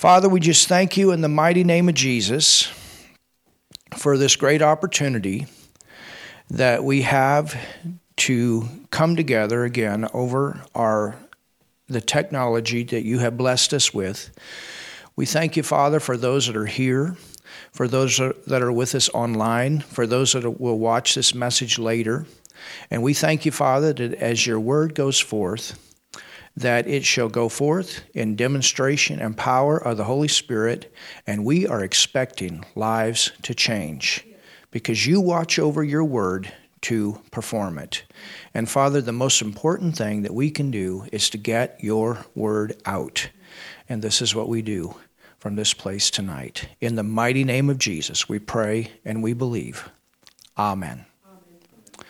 Father, we just thank you in the mighty name of Jesus for this great opportunity that we have to come together again over our the technology that you have blessed us with. We thank you, Father, for those that are here, for those that are with us online, for those that will watch this message later. And we thank you, Father, that as your word goes forth, that it shall go forth in demonstration and power of the Holy Spirit, and we are expecting lives to change because you watch over your word to perform it. And Father, the most important thing that we can do is to get your word out. And this is what we do from this place tonight. In the mighty name of Jesus, we pray and we believe. Amen. Amen.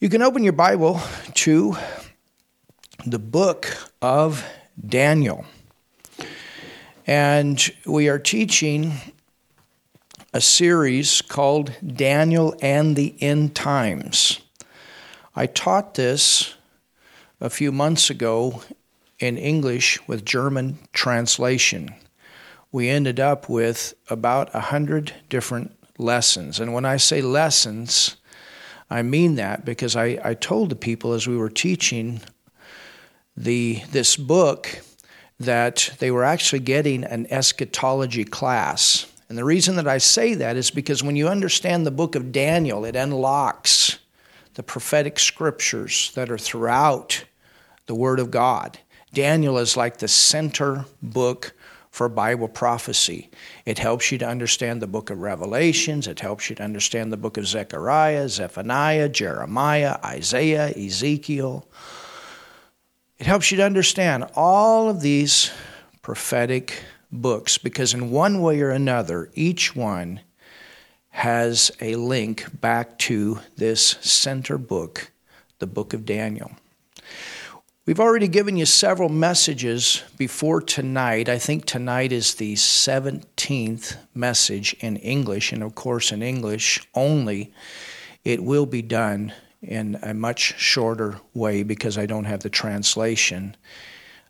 You can open your Bible to the book of Daniel. And we are teaching a series called Daniel and the End Times. I taught this a few months ago in English with German translation. We ended up with about a hundred different lessons. And when I say lessons, I mean that because I, I told the people as we were teaching the, this book that they were actually getting an eschatology class. And the reason that I say that is because when you understand the book of Daniel, it unlocks the prophetic scriptures that are throughout the Word of God. Daniel is like the center book for Bible prophecy. It helps you to understand the book of Revelations, it helps you to understand the book of Zechariah, Zephaniah, Jeremiah, Isaiah, Ezekiel. It helps you to understand all of these prophetic books because, in one way or another, each one has a link back to this center book, the book of Daniel. We've already given you several messages before tonight. I think tonight is the 17th message in English, and of course, in English only. It will be done in a much shorter way because I don't have the translation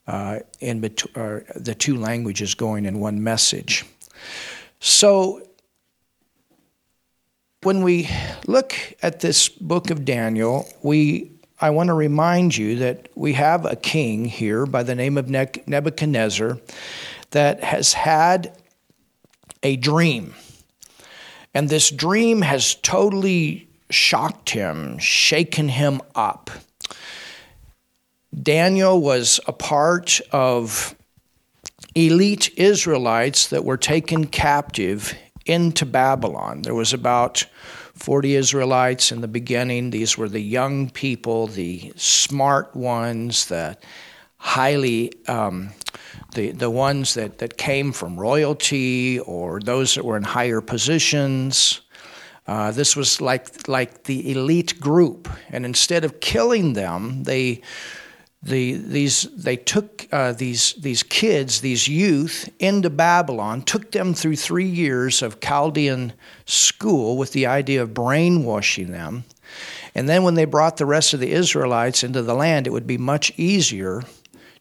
uh, in bet- the two languages going in one message. So when we look at this book of Daniel, we I want to remind you that we have a king here by the name of Nebuchadnezzar that has had a dream. And this dream has totally shocked him, shaken him up. Daniel was a part of elite Israelites that were taken captive into Babylon. There was about 40 Israelites in the beginning. These were the young people, the smart ones, the highly, um, the, the ones that, that came from royalty or those that were in higher positions. Uh, this was like like the elite group, and instead of killing them, they the, these they took uh, these these kids, these youth, into Babylon, took them through three years of Chaldean school with the idea of brainwashing them, and then when they brought the rest of the Israelites into the land, it would be much easier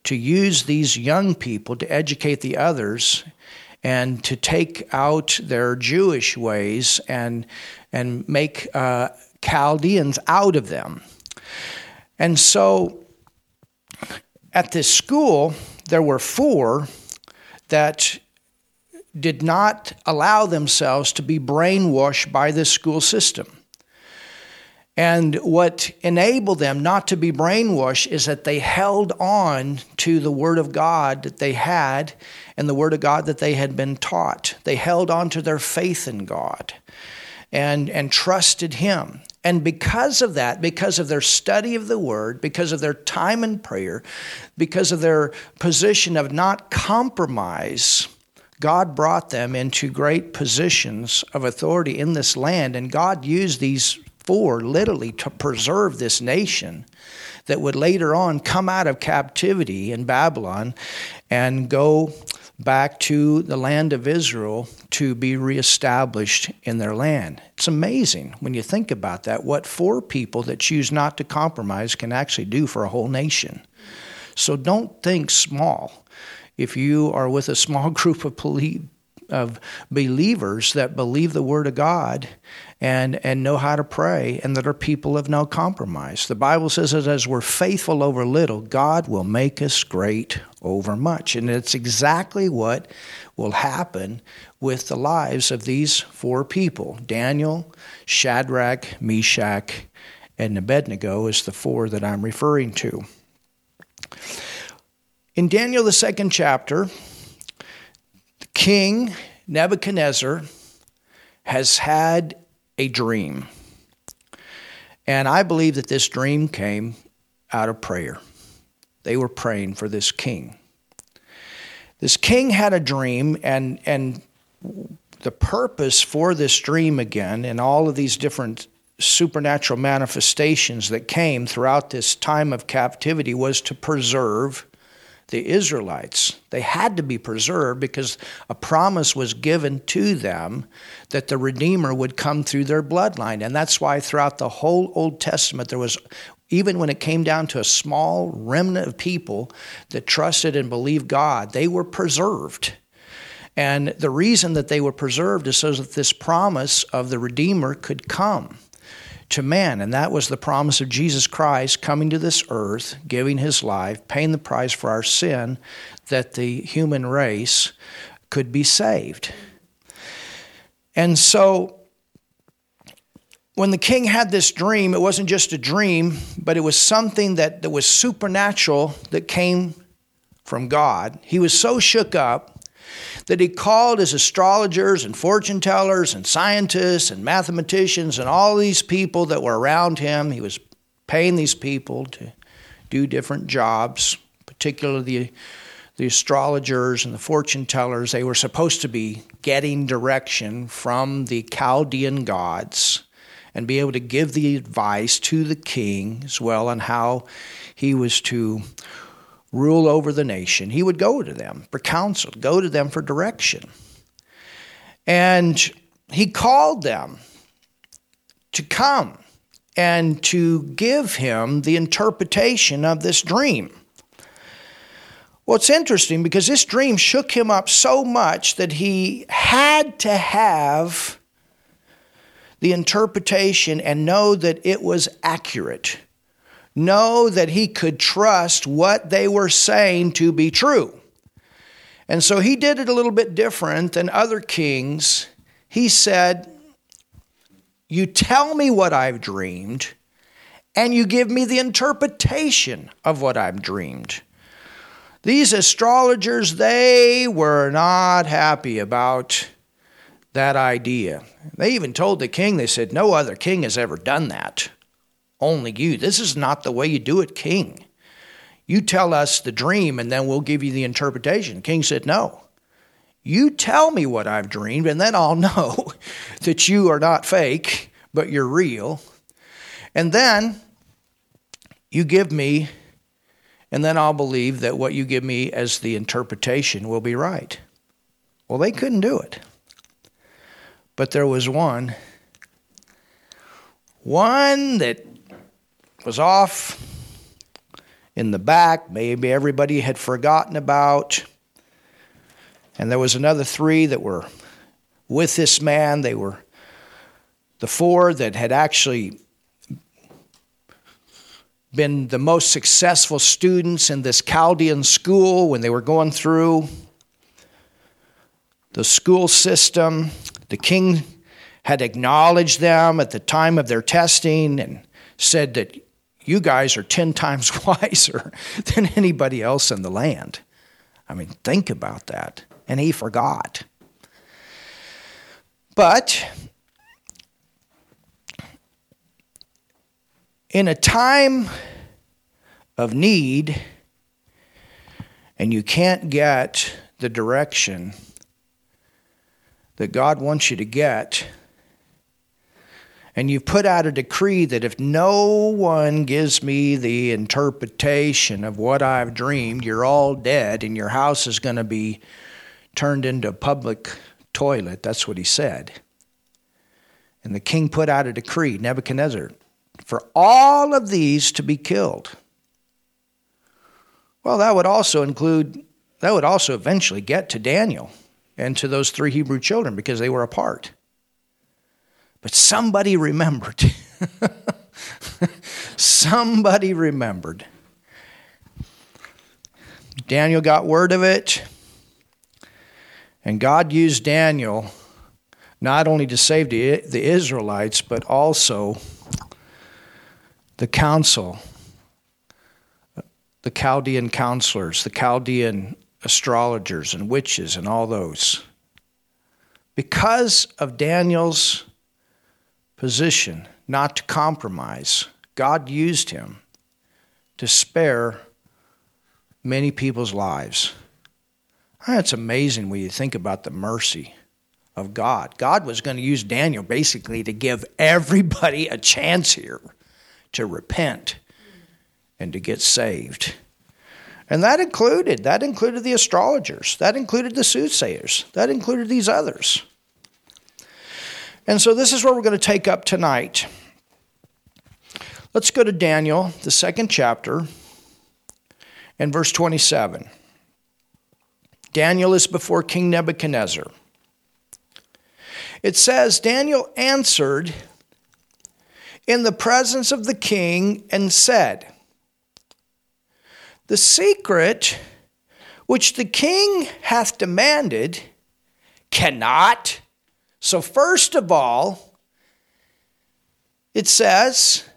to use these young people to educate the others and to take out their Jewish ways and, and make uh, Chaldeans out of them. And so at this school, there were four that did not allow themselves to be brainwashed by this school system. And what enabled them not to be brainwashed is that they held on to the Word of God that they had and the Word of God that they had been taught. They held on to their faith in God and, and trusted Him. And because of that, because of their study of the Word, because of their time in prayer, because of their position of not compromise, God brought them into great positions of authority in this land. And God used these for literally to preserve this nation that would later on come out of captivity in Babylon and go back to the land of Israel to be reestablished in their land. It's amazing when you think about that, what four people that choose not to compromise can actually do for a whole nation. So don't think small. if you are with a small group of of believers that believe the word of God and and know how to pray and that are people of no compromise. The Bible says that as we're faithful over little, God will make us great over much. And it's exactly what will happen with the lives of these four people. Daniel, Shadrach, Meshach, and Abednego is the four that I'm referring to. In Daniel, the second chapter, the King Nebuchadnezzar has had a dream. And I believe that this dream came out of prayer. They were praying for this king. This king had a dream, and, and the purpose for this dream again, and all of these different supernatural manifestations that came throughout this time of captivity, was to preserve the Israelites. They had to be preserved because a promise was given to them that the Redeemer would come through their bloodline. And that's why throughout the whole Old Testament, there was, even when it came down to a small remnant of people that trusted and believed God, they were preserved. And the reason that they were preserved is so that this promise of the Redeemer could come to man. And that was the promise of Jesus Christ coming to this earth, giving his life, paying the price for our sin, that the human race could be saved. And so when the king had this dream, it wasn't just a dream, but it was something that, that was supernatural that came from God. He was so shook up that he called his astrologers and fortune tellers and scientists and mathematicians and all these people that were around him. He was paying these people to do different jobs, particularly the, the astrologers and the fortune tellers. They were supposed to be getting direction from the Chaldean gods and be able to give the advice to the king as well on how he was to rule over the nation, he would go to them for counsel, go to them for direction. And he called them to come and to give him the interpretation of this dream. Well, it's interesting because this dream shook him up so much that he had to have the interpretation and know that it was accurate know that he could trust what they were saying to be true. And so he did it a little bit different than other kings. He said, You tell me what I've dreamed, and you give me the interpretation of what I've dreamed. These astrologers, they were not happy about that idea. They even told the king, they said, No other king has ever done that only you. This is not the way you do it, king. You tell us the dream and then we'll give you the interpretation. King said, No. You tell me what I've dreamed, and then I'll know that you are not fake, but you're real. And then you give me, and then I'll believe that what you give me as the interpretation will be right. Well, they couldn't do it. But there was one, one that was off in the back, maybe everybody had forgotten about. And there was another three that were with this man. They were the four that had actually been the most successful students in this Chaldean school when they were going through the school system. The king had acknowledged them at the time of their testing and said that you guys are 10 times wiser than anybody else in the land. I mean, think about that. And he forgot. But in a time of need, and you can't get the direction that God wants you to get, and you've put out a decree that if no one gives me the interpretation of what I've dreamed, you're all dead and your house is going to be turned into a public toilet. That's what he said. And the king put out a decree, Nebuchadnezzar, for all of these to be killed. Well, that would also include that would also eventually get to Daniel and to those three Hebrew children because they were apart. But somebody remembered. somebody remembered. Daniel got word of it, and God used Daniel not only to save the, the Israelites, but also the council, the Chaldean counselors, the Chaldean astrologers and witches, and all those. Because of Daniel's position not to compromise, God used him to spare many people's lives. It's amazing when you think about the mercy of God. God was going to use Daniel basically to give everybody a chance here to repent and to get saved. And that included that included the astrologers, that included the soothsayers, that included these others. And so this is what we're going to take up tonight. Let's go to Daniel, the second chapter, and verse 27. Daniel is before King Nebuchadnezzar. It says, Daniel answered in the presence of the king and said, The secret which the king hath demanded cannot. So, first of all, it says,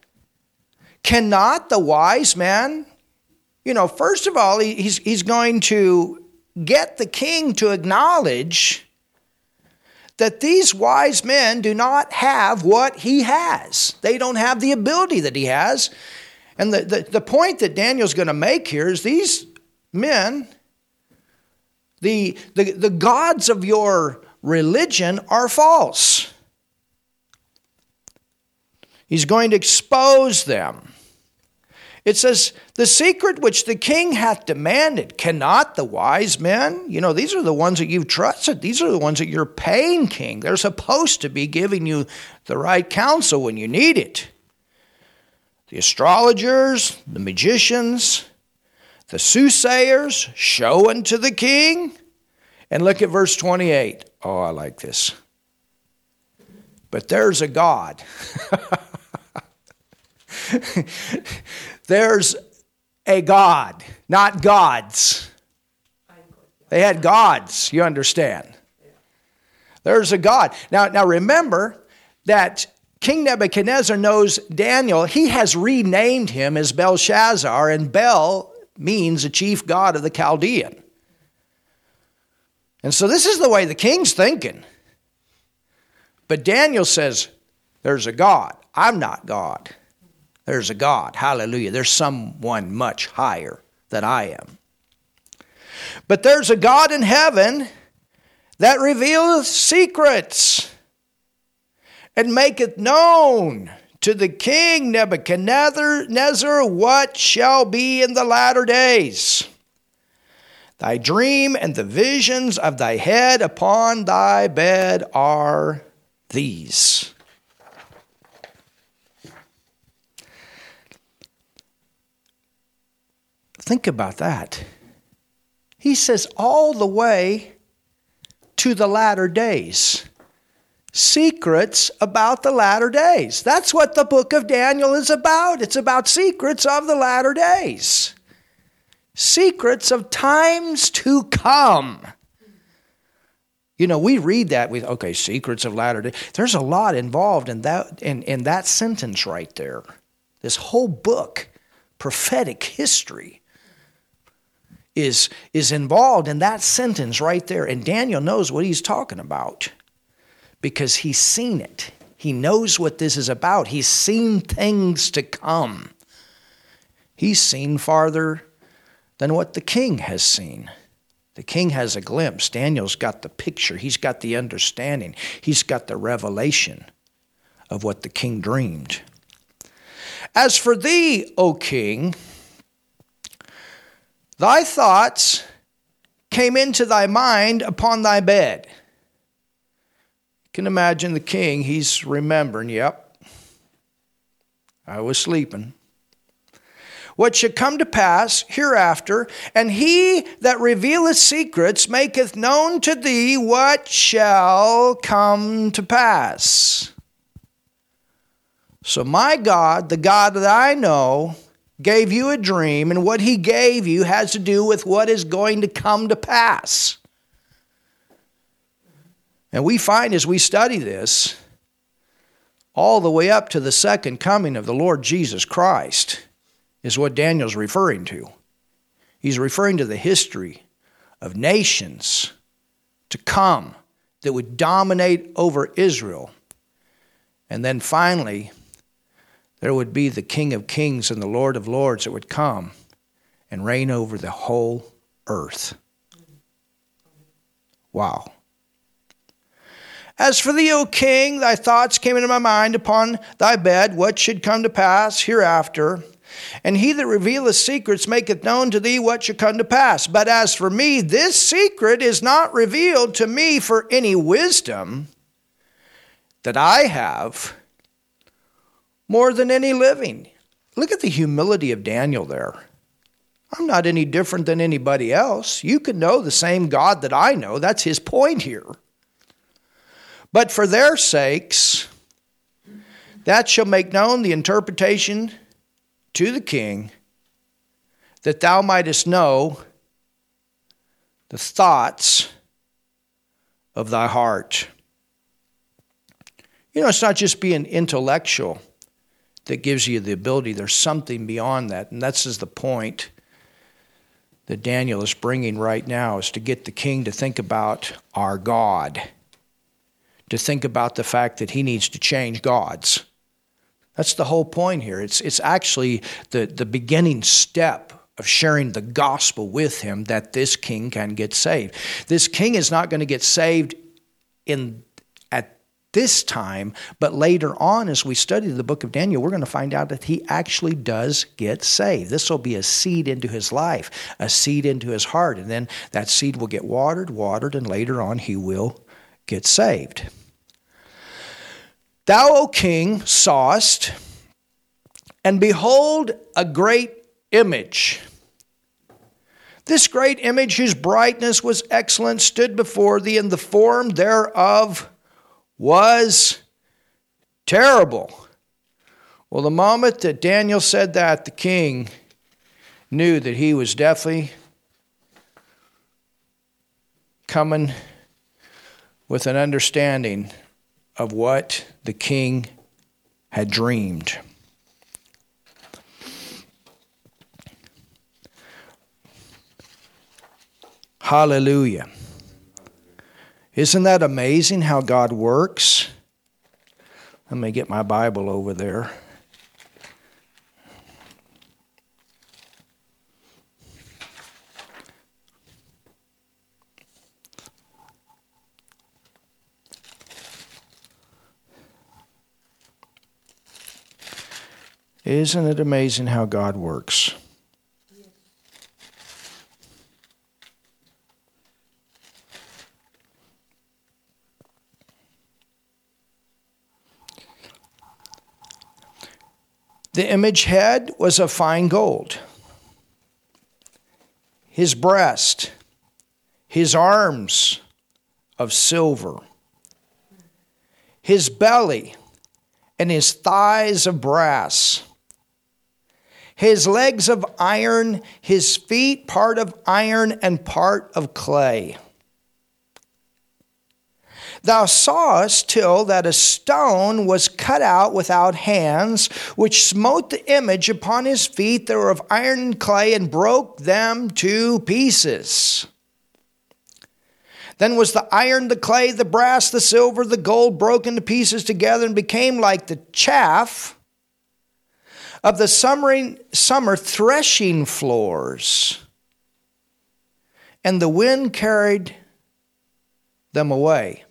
Cannot the wise man? You know, first of all, he's, he's going to get the king to acknowledge that these wise men do not have what he has. They don't have the ability that he has. And the, the, the point that Daniel's going to make here is these men, the, the, the gods of your religion are false. He's going to expose them. It says, The secret which the king hath demanded, cannot the wise men? You know, these are the ones that you've trusted. These are the ones that you're paying, king. They're supposed to be giving you the right counsel when you need it. The astrologers, the magicians, the soothsayers show unto the king. And look at verse 28. Oh, I like this. But there's a God. There's a God, not gods. They had gods, you understand. There's a God. Now, now remember that King Nebuchadnezzar knows Daniel. He has renamed him as Belshazzar, and Bel means the chief god of the Chaldean. And so this is the way the king's thinking. But Daniel says, There's a God. I'm not God. There's a God. Hallelujah. There's someone much higher than I am. But there's a God in heaven that revealeth secrets and maketh known to the king Nebuchadnezzar what shall be in the latter days. Thy dream and the visions of thy head upon thy bed are these. Think about that. He says, all the way to the latter days. Secrets about the latter days. That's what the book of Daniel is about. It's about secrets of the latter days, secrets of times to come. You know, we read that with okay, secrets of latter day. There's a lot involved in that in, in that sentence right there. This whole book, prophetic history is, is involved in that sentence right there. And Daniel knows what he's talking about because he's seen it. He knows what this is about. He's seen things to come. He's seen farther than what the king has seen. The king has a glimpse. Daniel's got the picture, he's got the understanding, he's got the revelation of what the king dreamed. As for thee, O king, Thy thoughts came into thy mind upon thy bed. You can imagine the king, he's remembering, yep, I was sleeping. What should come to pass hereafter, and he that revealeth secrets maketh known to thee what shall come to pass. So, my God, the God that I know, gave you a dream, and what he gave you has to do with what is going to come to pass. And we find as we study this, all the way up to the second coming of the Lord Jesus Christ, is what Daniel's referring to. He's referring to the history of nations to come that would dominate over Israel. And then finally, there would be the King of Kings and the Lord of Lords that would come and reign over the whole earth. Wow. As for thee, O king, thy thoughts came into my mind upon thy bed, what should come to pass hereafter. And he that revealeth secrets maketh known to thee what shall come to pass. But as for me, this secret is not revealed to me for any wisdom that I have more than any living. Look at the humility of Daniel there. I'm not any different than anybody else. You can know the same God that I know. That's his point here. But for their sakes, that shall make known the interpretation to the king, that thou mightest know the thoughts of thy heart. You know, it's not just being intellectual that gives you the ability, there's something beyond that. And that's is the point that Daniel is bringing right now is to get the king to think about our God to think about the fact that he needs to change gods. That's the whole point here. It's, it's actually the, the beginning step of sharing the gospel with him that this king can get saved. This king is not going to get saved in at this time, but later on, as we study the book of Daniel, we're going to find out that he actually does get saved. This will be a seed into his life, a seed into his heart, and then that seed will get watered, watered, and later on he will get saved. Thou, O king, sawest, and behold, a great image. This great image, whose brightness was excellent, stood before thee, and the form thereof was terrible. Well, the moment that Daniel said that, the king knew that he was definitely coming with an understanding of what the king had dreamed. Hallelujah. Isn't that amazing how God works? Let me get my Bible over there. Isn't it amazing how God works? The image head was of fine gold. His breast, his arms of silver, his belly, and his thighs of brass his legs of iron, his feet part of iron and part of clay. Thou sawest till that a stone was cut out without hands, which smote the image upon his feet that were of iron and clay, and broke them to pieces. Then was the iron, the clay, the brass, the silver, the gold broken to pieces together, and became like the chaff of the summer, summer threshing floors, and the wind carried them away.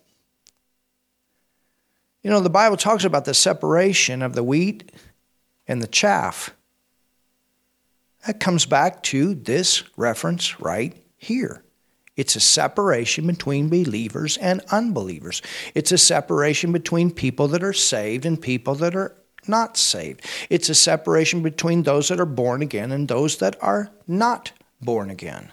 You know, the Bible talks about the separation of the wheat and the chaff. That comes back to this reference right here. It's a separation between believers and unbelievers. It's a separation between people that are saved and people that are not saved. It's a separation between those that are born again and those that are not born again.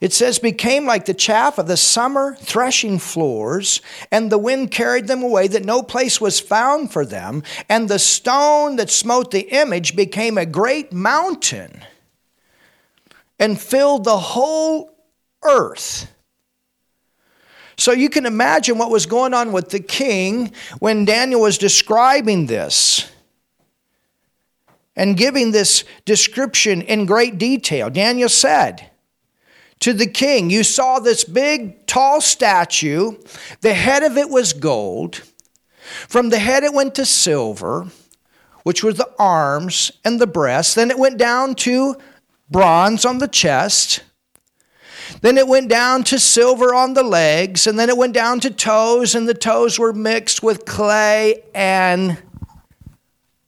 It says, became like the chaff of the summer threshing floors, and the wind carried them away, that no place was found for them. And the stone that smote the image became a great mountain and filled the whole earth. So you can imagine what was going on with the king when Daniel was describing this and giving this description in great detail. Daniel said, to the king. You saw this big, tall statue. The head of it was gold. From the head, it went to silver, which was the arms and the breast. Then it went down to bronze on the chest. Then it went down to silver on the legs, and then it went down to toes, and the toes were mixed with clay and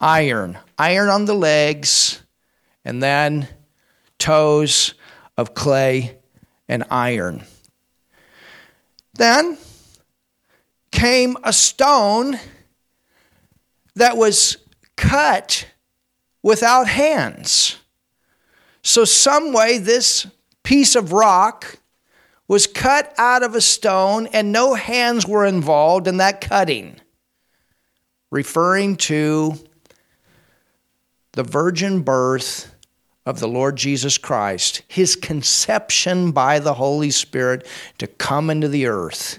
iron. Iron on the legs, and then toes of clay and iron. Then came a stone that was cut without hands. So, some way, this piece of rock was cut out of a stone and no hands were involved in that cutting, referring to the virgin birth of the Lord Jesus Christ, his conception by the Holy Spirit to come into the earth.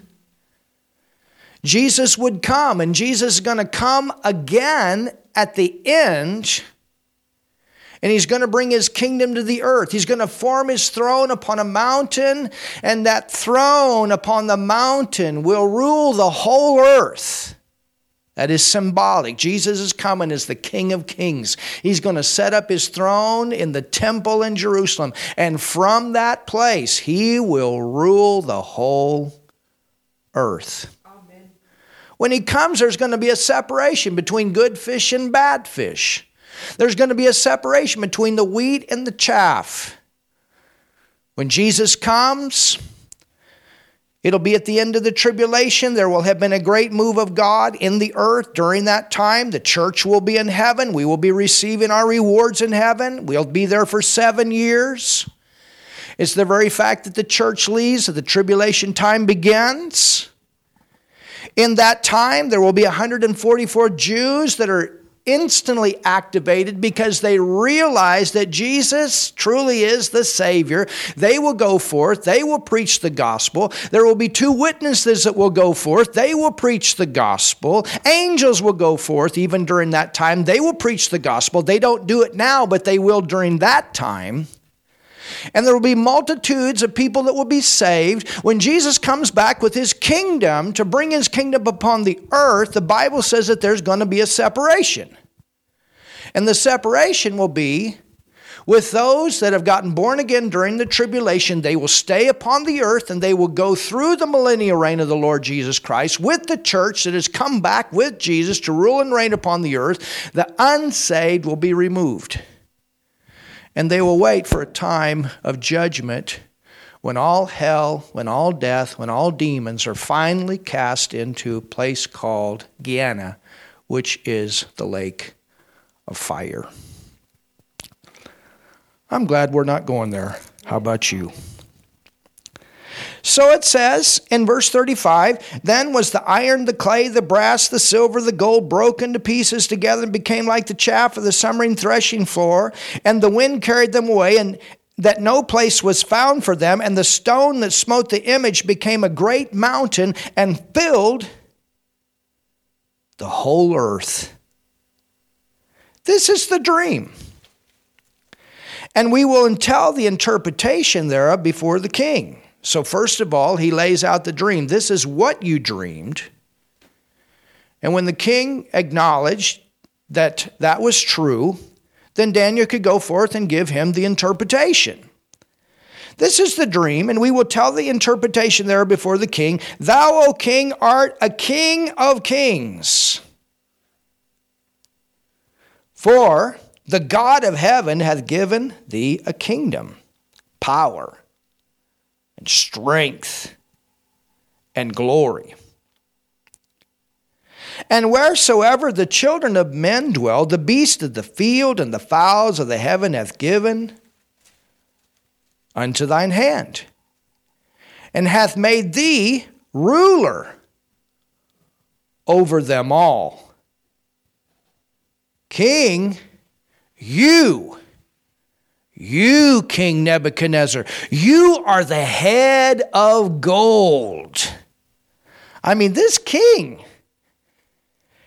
Jesus would come, and Jesus is going to come again at the end and he's going to bring his kingdom to the earth. He's going to form his throne upon a mountain, and that throne upon the mountain will rule the whole earth. That is symbolic. Jesus is coming as the King of Kings. He's going to set up his throne in the temple in Jerusalem, and from that place, he will rule the whole earth. Amen. When he comes, there's going to be a separation between good fish and bad fish. There's going to be a separation between the wheat and the chaff. When Jesus comes, It'll be at the end of the tribulation. There will have been a great move of God in the earth during that time. The church will be in heaven. We will be receiving our rewards in heaven. We'll be there for seven years. It's the very fact that the church leaves, that the tribulation time begins. In that time, there will be 144 Jews that are instantly activated because they realize that Jesus truly is the Savior. They will go forth, they will preach the gospel. There will be two witnesses that will go forth, they will preach the gospel. Angels will go forth even during that time, they will preach the gospel. They don't do it now, but they will during that time. And there will be multitudes of people that will be saved. When Jesus comes back with his kingdom to bring his kingdom upon the earth, the Bible says that there's going to be a separation. And the separation will be with those that have gotten born again during the tribulation, they will stay upon the earth and they will go through the millennial reign of the Lord Jesus Christ with the church that has come back with Jesus to rule and reign upon the earth. The unsaved will be removed and they will wait for a time of judgment when all hell, when all death, when all demons are finally cast into a place called Gehenna, which is the lake of fire. I'm glad we're not going there. How about you? So it says in verse 35 Then was the iron, the clay, the brass, the silver, the gold broken to pieces together and became like the chaff of the summering threshing floor, and the wind carried them away, and that no place was found for them, and the stone that smote the image became a great mountain and filled the whole earth. This is the dream. And we will tell the interpretation thereof before the king. So, first of all, he lays out the dream. This is what you dreamed. And when the king acknowledged that that was true, then Daniel could go forth and give him the interpretation. This is the dream, and we will tell the interpretation there before the king. Thou, O king, art a king of kings. For the God of heaven hath given thee a kingdom, power, strength and glory. And wheresoever the children of men dwell, the beasts of the field and the fowls of the heaven hath given unto thine hand, and hath made thee ruler over them all. King, you, you, King Nebuchadnezzar, you are the head of gold. I mean, this king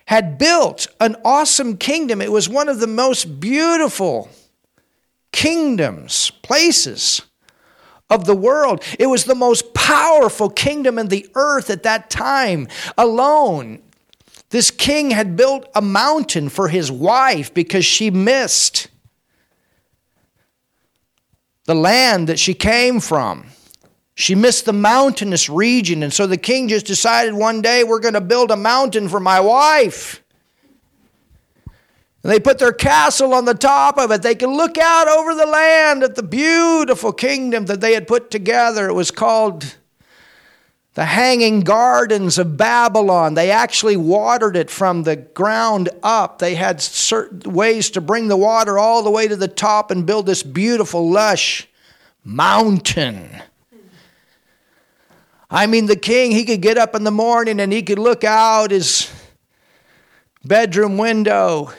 had built an awesome kingdom. It was one of the most beautiful kingdoms, places of the world. It was the most powerful kingdom in the earth at that time alone. This king had built a mountain for his wife because she missed the land that she came from. She missed the mountainous region, and so the king just decided one day, we're going to build a mountain for my wife. And they put their castle on the top of it. They could look out over the land at the beautiful kingdom that they had put together. It was called the Hanging Gardens of Babylon. They actually watered it from the ground up. They had certain ways to bring the water all the way to the top and build this beautiful, lush mountain. I mean, the king, he could get up in the morning and he could look out his bedroom window,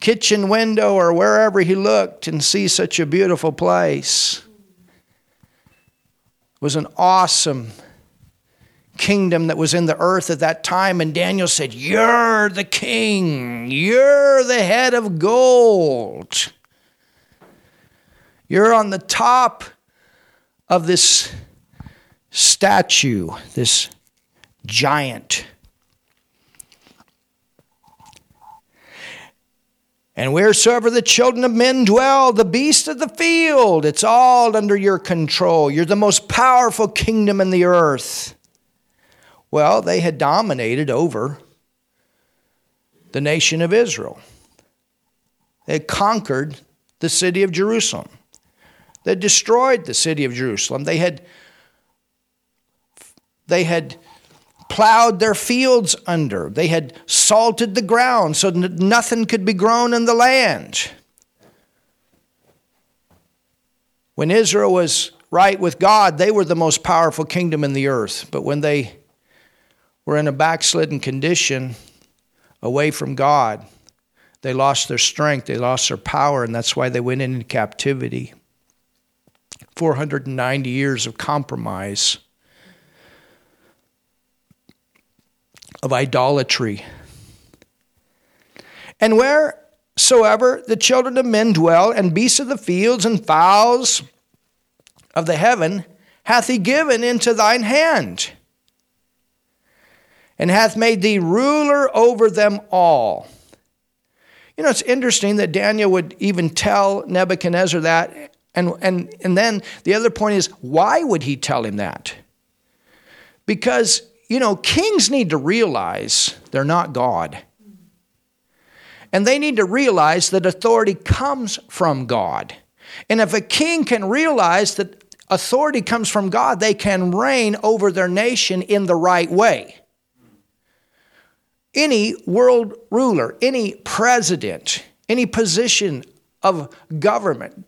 kitchen window, or wherever he looked and see such a beautiful place. It was an awesome kingdom that was in the earth at that time. And Daniel said, You're the king, you're the head of gold. You're on the top of this statue, this giant. And wheresoever the children of men dwell, the beasts of the field, it's all under your control. You're the most powerful kingdom in the earth. Well, they had dominated over the nation of Israel. They conquered the city of Jerusalem. They destroyed the city of Jerusalem. They had they had plowed their fields under. They had salted the ground so that nothing could be grown in the land. When Israel was right with God, they were the most powerful kingdom in the earth. But when they were in a backslidden condition away from God, they lost their strength, they lost their power, and that's why they went into captivity. 490 years of compromise of idolatry. And wheresoever the children of men dwell, and beasts of the fields and fowls of the heaven, hath he given into thine hand, and hath made thee ruler over them all. You know, it's interesting that Daniel would even tell Nebuchadnezzar that. And, and, and then the other point is, why would he tell him that? Because you know, kings need to realize they're not God. And they need to realize that authority comes from God. And if a king can realize that authority comes from God, they can reign over their nation in the right way. Any world ruler, any president, any position of government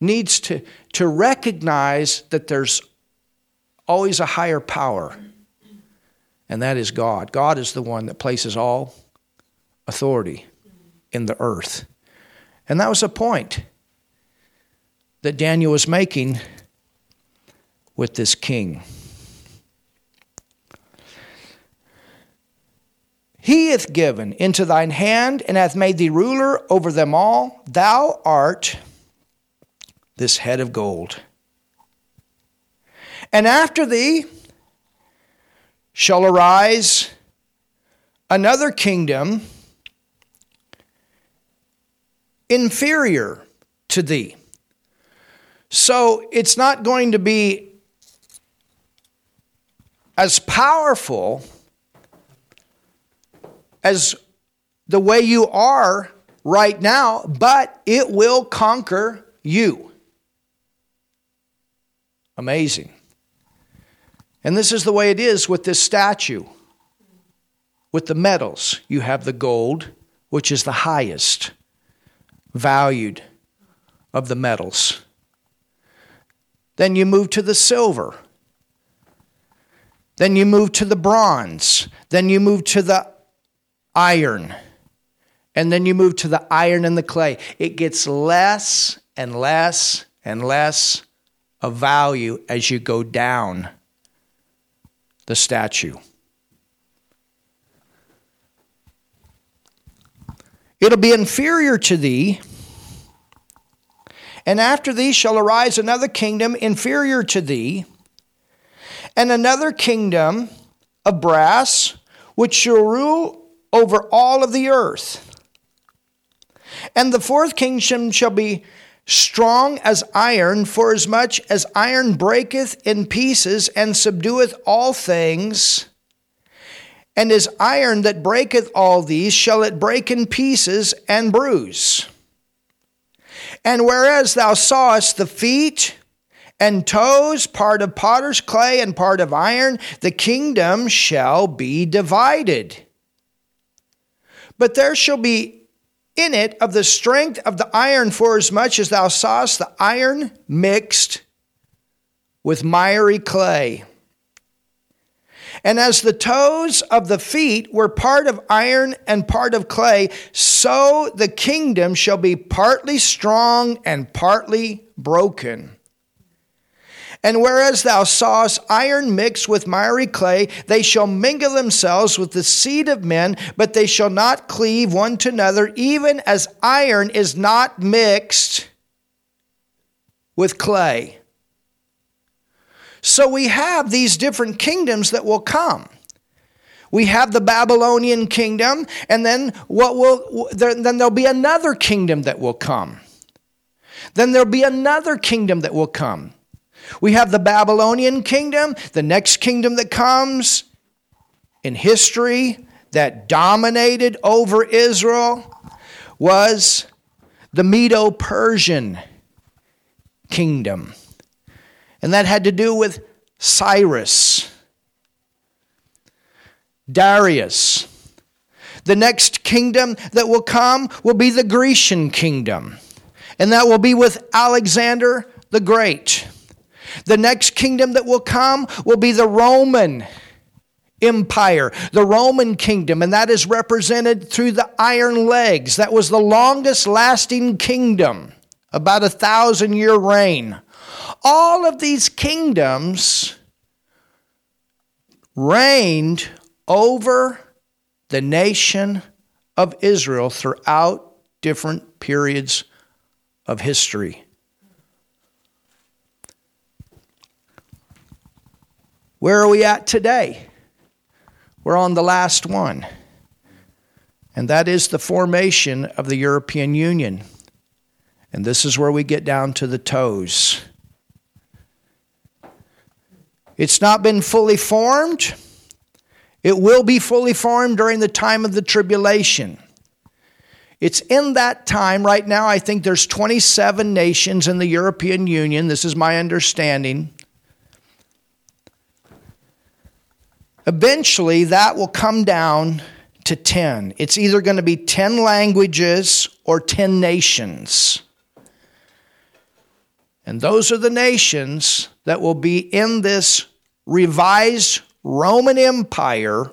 needs to, to recognize that there's always a higher power and that is God. God is the one that places all authority in the earth. And that was a point that Daniel was making with this king. He hath given into thine hand and hath made thee ruler over them all. Thou art this head of gold. And after thee, shall arise another kingdom inferior to thee. So it's not going to be as powerful as the way you are right now, but it will conquer you. Amazing. And this is the way it is with this statue. with the metals. You have the gold, which is the highest valued of the metals. Then you move to the silver. Then you move to the bronze. Then you move to the iron. And then you move to the iron and the clay. It gets less and less and less of value as you go down the statue. It'll be inferior to thee. And after thee shall arise another kingdom inferior to thee, and another kingdom of brass, which shall rule over all of the earth. And the fourth kingdom shall be strong as iron, forasmuch as iron breaketh in pieces and subdueth all things. And as iron that breaketh all these, shall it break in pieces and bruise. And whereas thou sawest the feet and toes, part of potter's clay and part of iron, the kingdom shall be divided. But there shall be in it of the strength of the iron, for as much as thou sawest the iron mixed with miry clay. And as the toes of the feet were part of iron and part of clay, so the kingdom shall be partly strong and partly broken. And whereas thou sawest iron mixed with miry clay, they shall mingle themselves with the seed of men, but they shall not cleave one to another, even as iron is not mixed with clay. So we have these different kingdoms that will come. We have the Babylonian kingdom, and then what will then there'll be another kingdom that will come. Then there'll be another kingdom that will come. We have the Babylonian kingdom, the next kingdom that comes in history that dominated over Israel was the Medo Persian kingdom. And that had to do with Cyrus, Darius. The next kingdom that will come will be the Grecian kingdom, and that will be with Alexander the Great. The next kingdom that will come will be the Roman Empire, the Roman kingdom, and that is represented through the iron legs. That was the longest lasting kingdom, about a thousand year reign. All of these kingdoms reigned over the nation of Israel throughout different periods of history. Where are we at today? We're on the last one, and that is the formation of the European Union. And this is where we get down to the toes. It's not been fully formed. It will be fully formed during the time of the tribulation. It's in that time right now I think there's 27 nations in the European Union. This is my understanding. Eventually, that will come down to 10. It's either going to be 10 languages or 10 nations. And those are the nations that will be in this revised Roman Empire.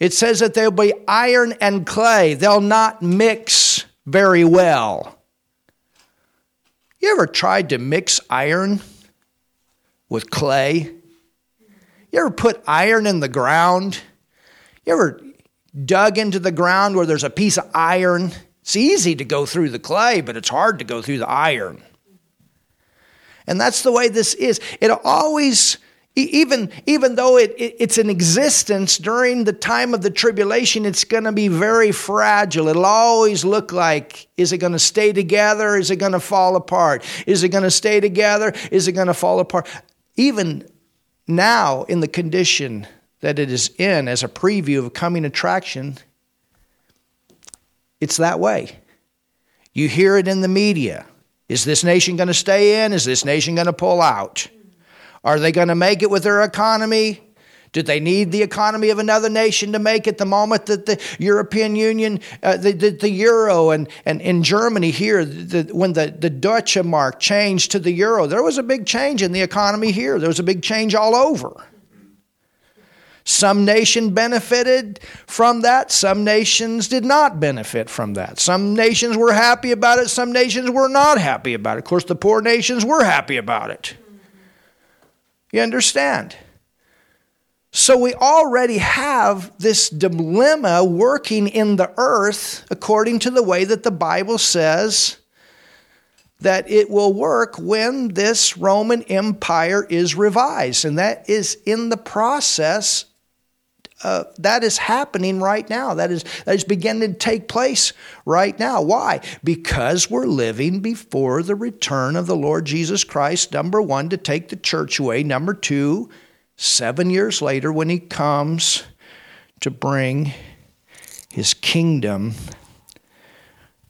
It says that they'll be iron and clay, they'll not mix very well. You ever tried to mix iron with clay? You ever put iron in the ground? You ever dug into the ground where there's a piece of iron? It's easy to go through the clay, but it's hard to go through the iron. And that's the way this is. It always, even, even though it, it, it's in existence during the time of the tribulation, it's going to be very fragile. It'll always look like is it going to stay together? Is it going to fall apart? Is it going to stay together? Is it going to fall apart? Even now in the condition that it is in as a preview of a coming attraction, it's that way. You hear it in the media. Is this nation going to stay in? Is this nation going to pull out? Are they going to make it with their economy? Did they need the economy of another nation to make it the moment that the European Union, uh, the, the, the, euro, and, and in Germany here, the, when the, the Deutsche Mark changed to the euro, there was a big change in the economy here. There was a big change all over. Some nation benefited from that. Some nations did not benefit from that. Some nations were happy about it. Some nations were not happy about it. Of course, the poor nations were happy about it. You understand? So we already have this dilemma working in the earth according to the way that the Bible says that it will work when this Roman Empire is revised. And that is in the process. Uh, that is happening right now. That is, that is beginning to take place right now. Why? Because we're living before the return of the Lord Jesus Christ, number one, to take the church away. Number two, seven years later when he comes to bring his kingdom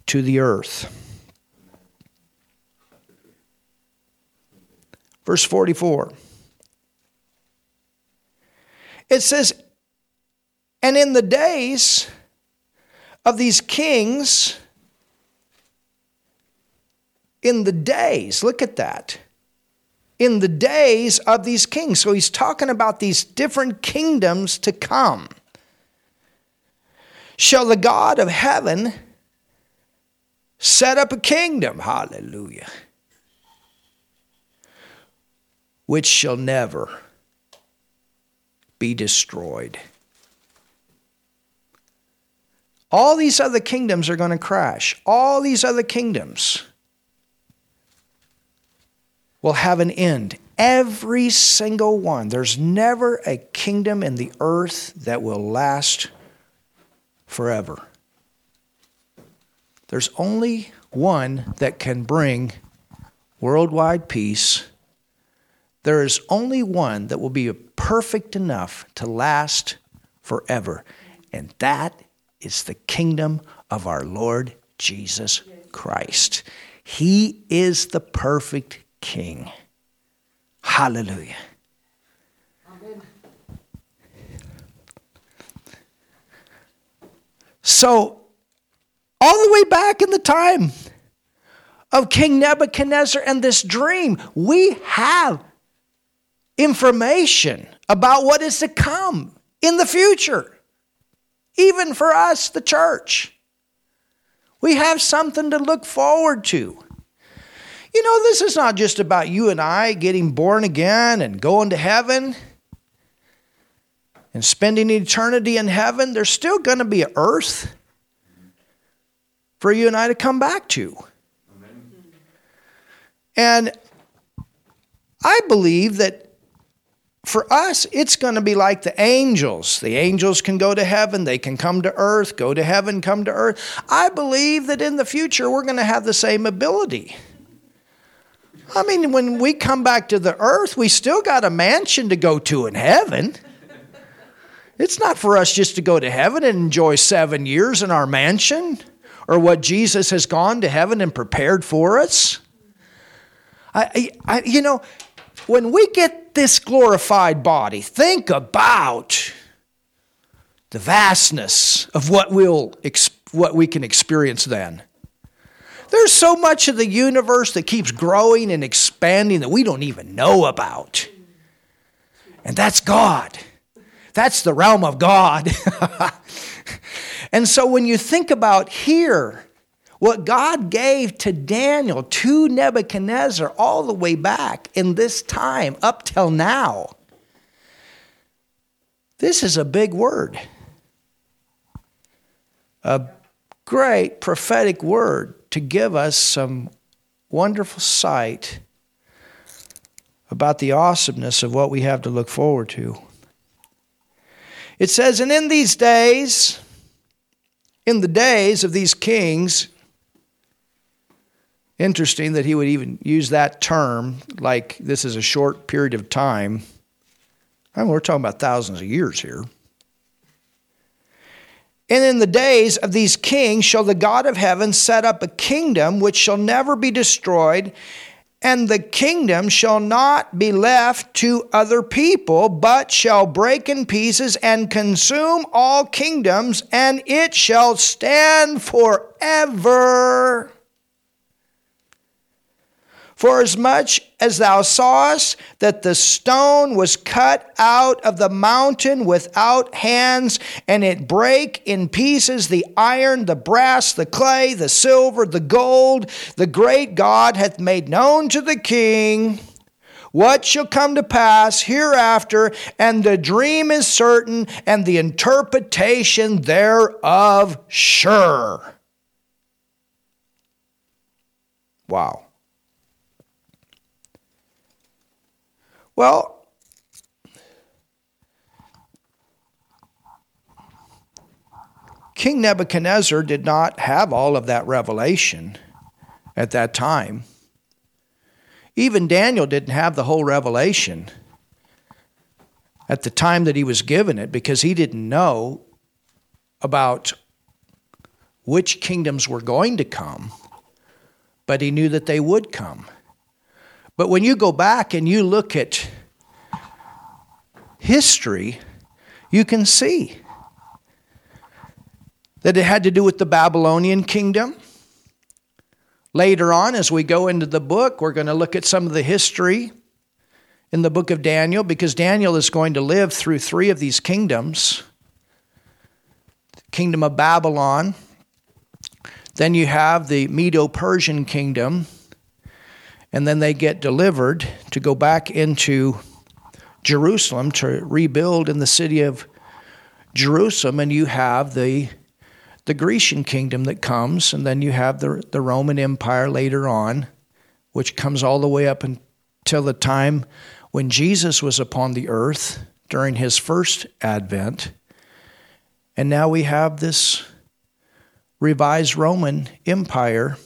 to the earth. Verse 44. It says, And in the days of these kings, in the days, look at that in the days of these kings. So he's talking about these different kingdoms to come. Shall the God of heaven set up a kingdom? Hallelujah. Which shall never be destroyed. All these other kingdoms are going to crash. All these other kingdoms will have an end. Every single one. There's never a kingdom in the earth that will last forever. There's only one that can bring worldwide peace. There is only one that will be perfect enough to last forever, and that is the kingdom of our Lord Jesus Christ. He is the perfect King. Hallelujah. Amen. So, all the way back in the time of King Nebuchadnezzar and this dream, we have information about what is to come in the future, even for us, the church. We have something to look forward to. You know, this is not just about you and I getting born again and going to heaven and spending eternity in heaven. There's still going to be an earth for you and I to come back to. Amen. And I believe that for us, it's going to be like the angels. The angels can go to heaven, they can come to earth, go to heaven, come to earth. I believe that in the future, we're going to have the same ability. I mean, when we come back to the earth, we still got a mansion to go to in heaven. It's not for us just to go to heaven and enjoy seven years in our mansion or what Jesus has gone to heaven and prepared for us. I, I, you know, when we get this glorified body, think about the vastness of what we'll what we can experience then. There's so much of the universe that keeps growing and expanding that we don't even know about. And that's God. That's the realm of God. and so when you think about here, what God gave to Daniel, to Nebuchadnezzar, all the way back in this time up till now, this is a big word. A great prophetic word to give us some wonderful sight about the awesomeness of what we have to look forward to. It says, And in these days, in the days of these kings, interesting that he would even use that term, like this is a short period of time. I mean, we're talking about thousands of years here. And in the days of these kings shall the God of heaven set up a kingdom which shall never be destroyed, And the kingdom shall not be left to other people, but shall break in pieces and consume all kingdoms, and it shall stand forever. For as much as thou sawest that the stone was cut out of the mountain without hands, and it brake in pieces the iron, the brass, the clay, the silver, the gold, the great God hath made known to the king what shall come to pass hereafter, and the dream is certain, and the interpretation thereof sure. Wow. Well, King Nebuchadnezzar did not have all of that revelation at that time. Even Daniel didn't have the whole revelation at the time that he was given it because he didn't know about which kingdoms were going to come, but he knew that they would come. But when you go back and you look at history, you can see that it had to do with the Babylonian kingdom. Later on, as we go into the book, we're going to look at some of the history in the book of Daniel because Daniel is going to live through three of these kingdoms. The kingdom of Babylon, then you have the Medo Persian kingdom, and then they get delivered to go back into Jerusalem to rebuild in the city of Jerusalem, and you have the the Grecian kingdom that comes, and then you have the the Roman Empire later on, which comes all the way up until the time when Jesus was upon the earth during his first advent. And now we have this revised Roman Empire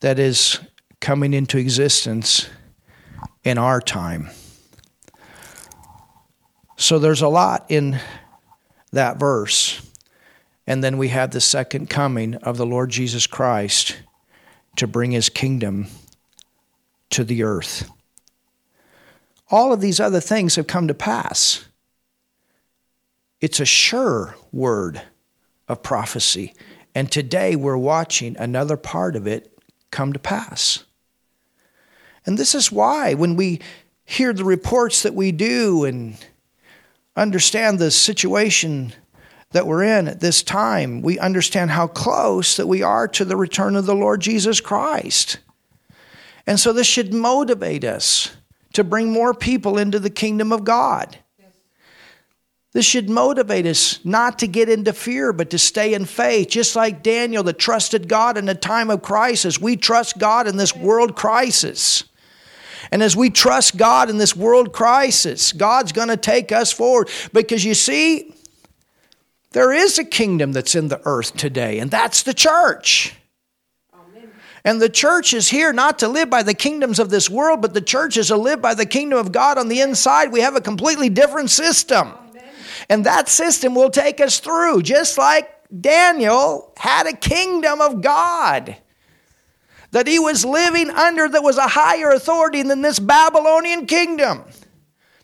that is coming into existence in our time. So there's a lot in that verse. And then we have the second coming of the Lord Jesus Christ to bring his kingdom to the earth. All of these other things have come to pass. It's a sure word of prophecy. And today we're watching another part of it come to pass. And this is why, when we hear the reports that we do and understand the situation that we're in at this time, we understand how close that we are to the return of the Lord Jesus Christ. And so this should motivate us to bring more people into the kingdom of God. This should motivate us not to get into fear, but to stay in faith. Just like Daniel that trusted God in a time of crisis, we trust God in this world crisis. And as we trust God in this world crisis, God's going to take us forward. Because you see, there is a kingdom that's in the earth today, and that's the church. And the church is here not to live by the kingdoms of this world, but the church is to live by the kingdom of God on the inside. We have a completely different system. And that system will take us through, just like Daniel had a kingdom of God that he was living under that was a higher authority than this Babylonian kingdom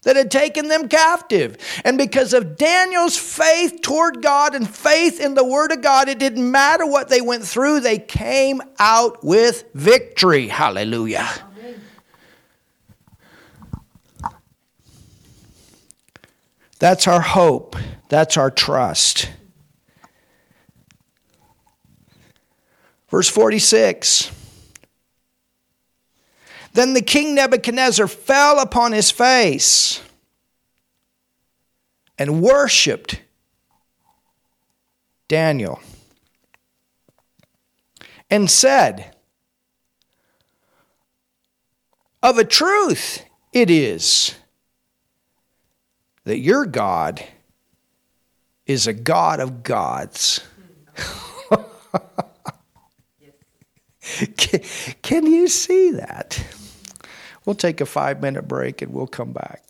that had taken them captive. And because of Daniel's faith toward God and faith in the Word of God, it didn't matter what they went through, they came out with victory. Hallelujah. That's our hope. That's our trust. Verse 46. Then the king Nebuchadnezzar fell upon his face and worshiped Daniel and said, Of a truth it is that your God is a God of gods. can, can you see that? We'll take a five minute break and we'll come back.